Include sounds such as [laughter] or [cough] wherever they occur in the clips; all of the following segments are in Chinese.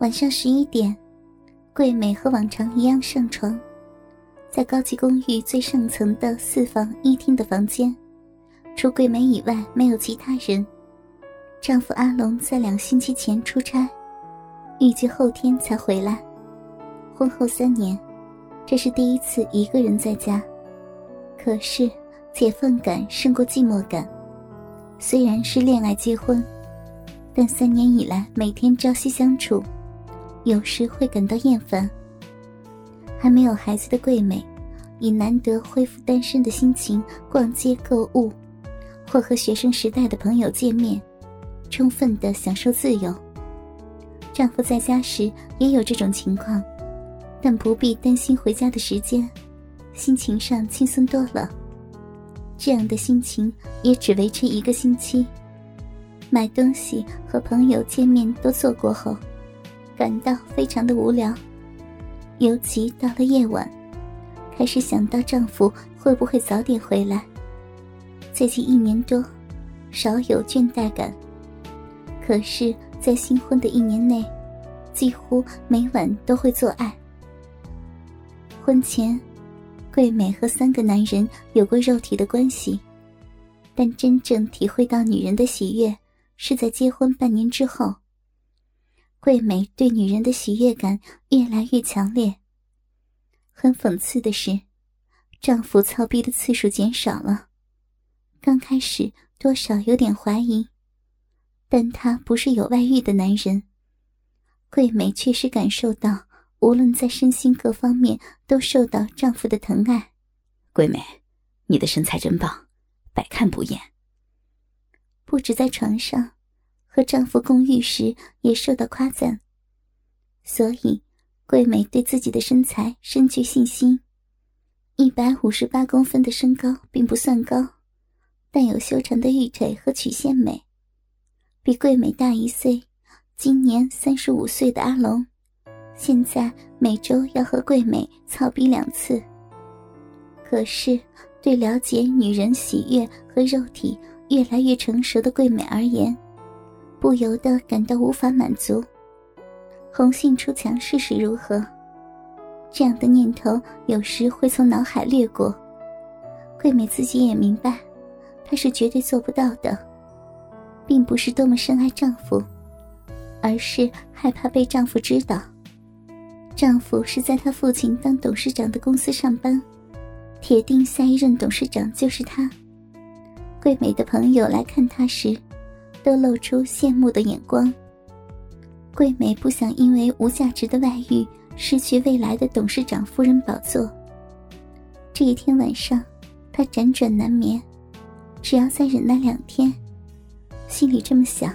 晚上十一点，桂美和往常一样上床，在高级公寓最上层的四房一厅的房间，除桂美以外没有其他人。丈夫阿龙在两星期前出差，预计后天才回来。婚后三年，这是第一次一个人在家，可是解放感胜过寂寞感。虽然是恋爱结婚，但三年以来每天朝夕相处。有时会感到厌烦。还没有孩子的桂美，以难得恢复单身的心情逛街购物，或和学生时代的朋友见面，充分的享受自由。丈夫在家时也有这种情况，但不必担心回家的时间，心情上轻松多了。这样的心情也只维持一个星期。买东西和朋友见面都做过后。感到非常的无聊，尤其到了夜晚，开始想到丈夫会不会早点回来。最近一年多，少有倦怠感。可是，在新婚的一年内，几乎每晚都会做爱。婚前，桂美和三个男人有过肉体的关系，但真正体会到女人的喜悦，是在结婚半年之后。桂美对女人的喜悦感越来越强烈。很讽刺的是，丈夫操逼的次数减少了。刚开始多少有点怀疑，但他不是有外遇的男人。桂美确实感受到，无论在身心各方面都受到丈夫的疼爱。桂美，你的身材真棒，百看不厌。不止在床上。和丈夫共浴时也受到夸赞，所以桂美对自己的身材深具信心。一百五十八公分的身高并不算高，但有修长的玉腿和曲线美。比桂美大一岁，今年三十五岁的阿龙，现在每周要和桂美操逼两次。可是，对了解女人喜悦和肉体越来越成熟的桂美而言，不由得感到无法满足，红杏出墙试试如何？这样的念头有时会从脑海掠过。桂美自己也明白，她是绝对做不到的，并不是多么深爱丈夫，而是害怕被丈夫知道。丈夫是在她父亲当董事长的公司上班，铁定下一任董事长就是他。桂美的朋友来看她时。都露出羡慕的眼光。桂美不想因为无价值的外遇失去未来的董事长夫人宝座。这一天晚上，她辗转难眠，只要再忍耐两天，心里这么想，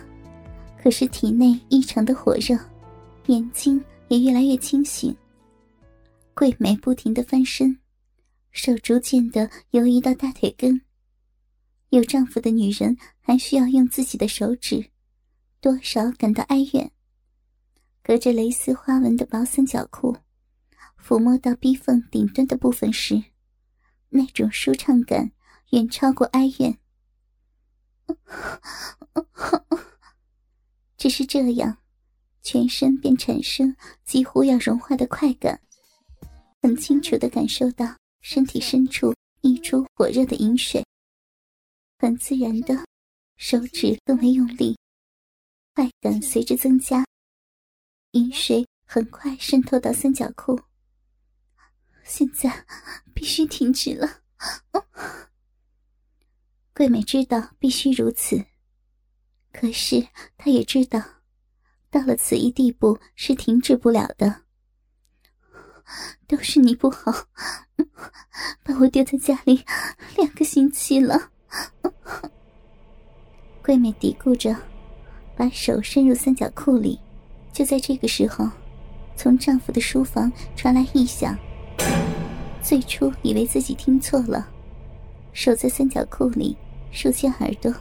可是体内异常的火热，眼睛也越来越清醒。桂美不停的翻身，手逐渐的游移到大腿根。有丈夫的女人还需要用自己的手指，多少感到哀怨。隔着蕾丝花纹的薄三角裤，抚摸到逼缝顶端的部分时，那种舒畅感远超过哀怨。只是这样，全身便产生几乎要融化的快感，很清楚的感受到身体深处溢出火热的饮水。很自然的，手指更为用力，快感随之增加，饮水很快渗透到三角裤。现在必须停止了。桂美知道必须如此，可是她也知道，到了此一地步是停止不了的。都是你不好，[laughs] 把我丢在家里两个星期了。[laughs] 桂美嘀咕着，把手伸入三角裤里。就在这个时候，从丈夫的书房传来异响。最初以为自己听错了，手在三角裤里竖起耳朵，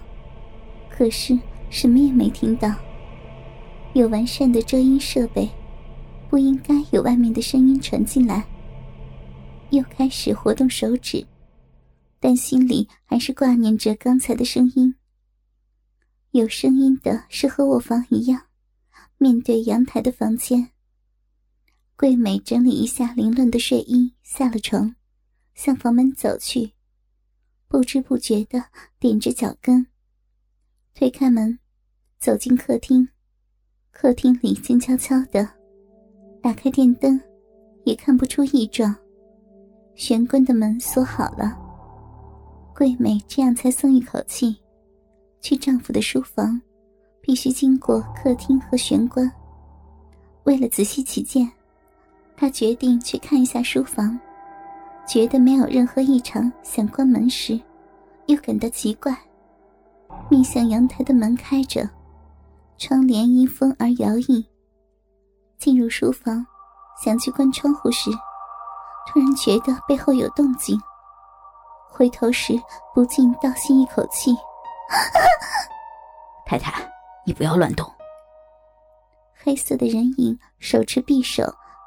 可是什么也没听到。有完善的遮音设备，不应该有外面的声音传进来。又开始活动手指。但心里还是挂念着刚才的声音。有声音的是和我房一样，面对阳台的房间。桂美整理一下凌乱的睡衣，下了床，向房门走去，不知不觉的踮着脚跟，推开门，走进客厅。客厅里静悄悄的，打开电灯，也看不出异状。玄关的门锁好了。桂美这样才松一口气。去丈夫的书房，必须经过客厅和玄关。为了仔细起见。她决定去看一下书房，觉得没有任何异常，想关门时，又感到奇怪。面向阳台的门开着，窗帘因风而摇曳。进入书房，想去关窗户时，突然觉得背后有动静，回头时不禁倒吸一口气：“ [laughs] 太太，你不要乱动。”黑色的人影手持匕首。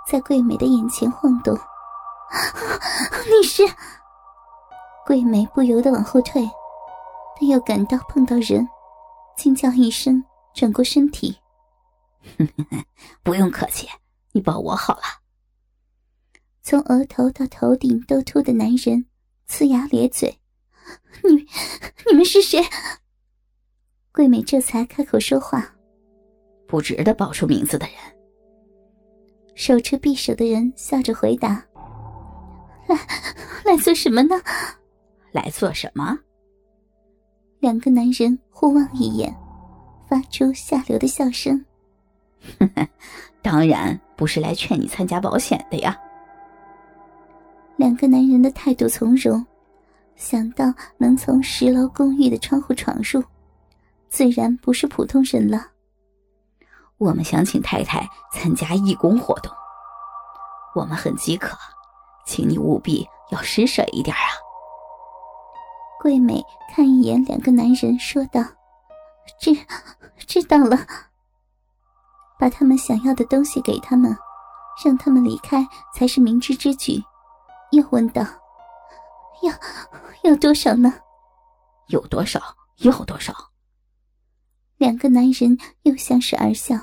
在桂美的眼前晃动，[laughs] 你是？桂美不由得往后退，但又感到碰到人，惊叫一声，转过身体。[laughs] 不用客气，你抱我好了。从额头到头顶都秃的男人呲牙咧嘴：“你，你们是谁？”桂美这才开口说话：“不值得报出名字的人。”手持匕首的人笑着回答：“来，来做什么呢？来做什么？”两个男人互望一眼，发出下流的笑声：“ [laughs] 当然不是来劝你参加保险的呀。”两个男人的态度从容，想到能从十楼公寓的窗户闯入，自然不是普通人了。我们想请太太参加义工活动，我们很饥渴，请你务必要施舍一点啊！桂美看一眼两个男人，说道：“知知道了。”把他们想要的东西给他们，让他们离开才是明智之举。又问道：“要要多少呢？有多少要多少？”两个男人又相视而笑。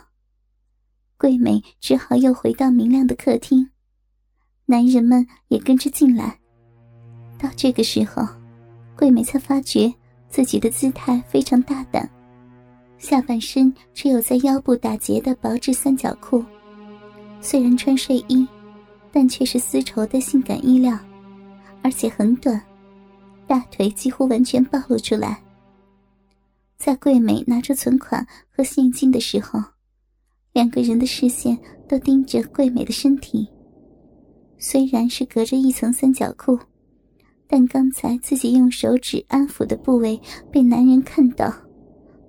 桂美只好又回到明亮的客厅，男人们也跟着进来。到这个时候，桂美才发觉自己的姿态非常大胆，下半身只有在腰部打结的薄质三角裤，虽然穿睡衣，但却是丝绸的性感衣料，而且很短，大腿几乎完全暴露出来。在桂美拿出存款和现金的时候。两个人的视线都盯着桂美的身体，虽然是隔着一层三角裤，但刚才自己用手指安抚的部位被男人看到，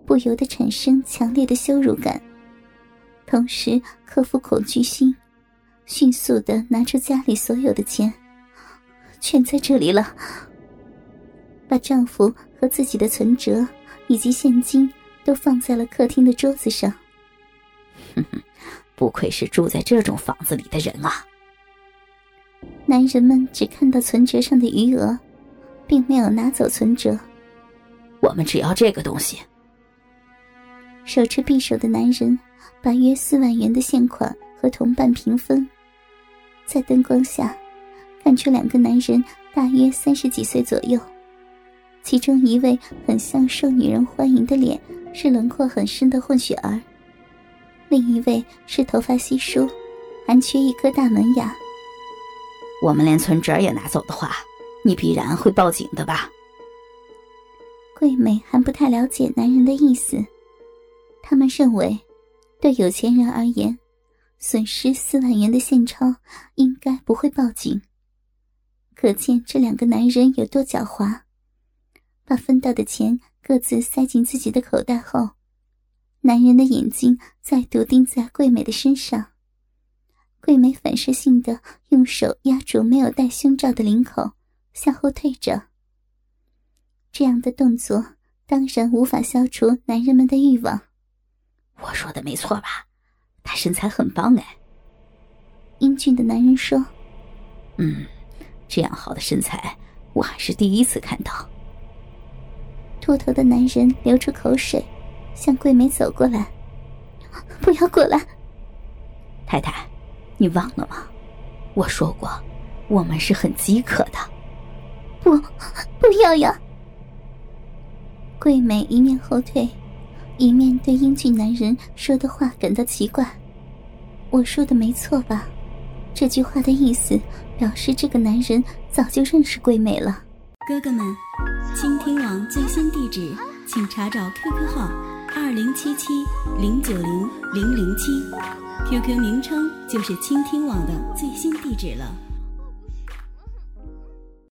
不由得产生强烈的羞辱感，同时克服恐惧心，迅速的拿出家里所有的钱，全在这里了。把丈夫和自己的存折以及现金都放在了客厅的桌子上。哼哼，不愧是住在这种房子里的人啊！男人们只看到存折上的余额，并没有拿走存折。我们只要这个东西。手持匕首的男人把约四万元的现款和同伴平分，在灯光下，看出两个男人大约三十几岁左右，其中一位很像受女人欢迎的脸，是轮廓很深的混血儿。另一位是头发稀疏，还缺一颗大门牙。我们连存折也拿走的话，你必然会报警的吧？桂美还不太了解男人的意思，他们认为，对有钱人而言，损失四万元的现钞应该不会报警。可见这两个男人有多狡猾，把分到的钱各自塞进自己的口袋后。男人的眼睛再度盯在桂美的身上，桂美反射性的用手压住没有戴胸罩的领口，向后退着。这样的动作当然无法消除男人们的欲望。我说的没错吧？他身材很棒哎。英俊的男人说：“嗯，这样好的身材我还是第一次看到。”秃头的男人流出口水。向桂美走过来，不要过来！太太，你忘了吗？我说过，我们是很饥渴的。不，不要呀！桂美一面后退，一面对英俊男人说的话感到奇怪。我说的没错吧？这句话的意思表示这个男人早就认识桂美了。哥哥们，倾听网最新地址，请查找 QQ 号二零七七零九零零零七，QQ 名称就是倾听网的最新地址了。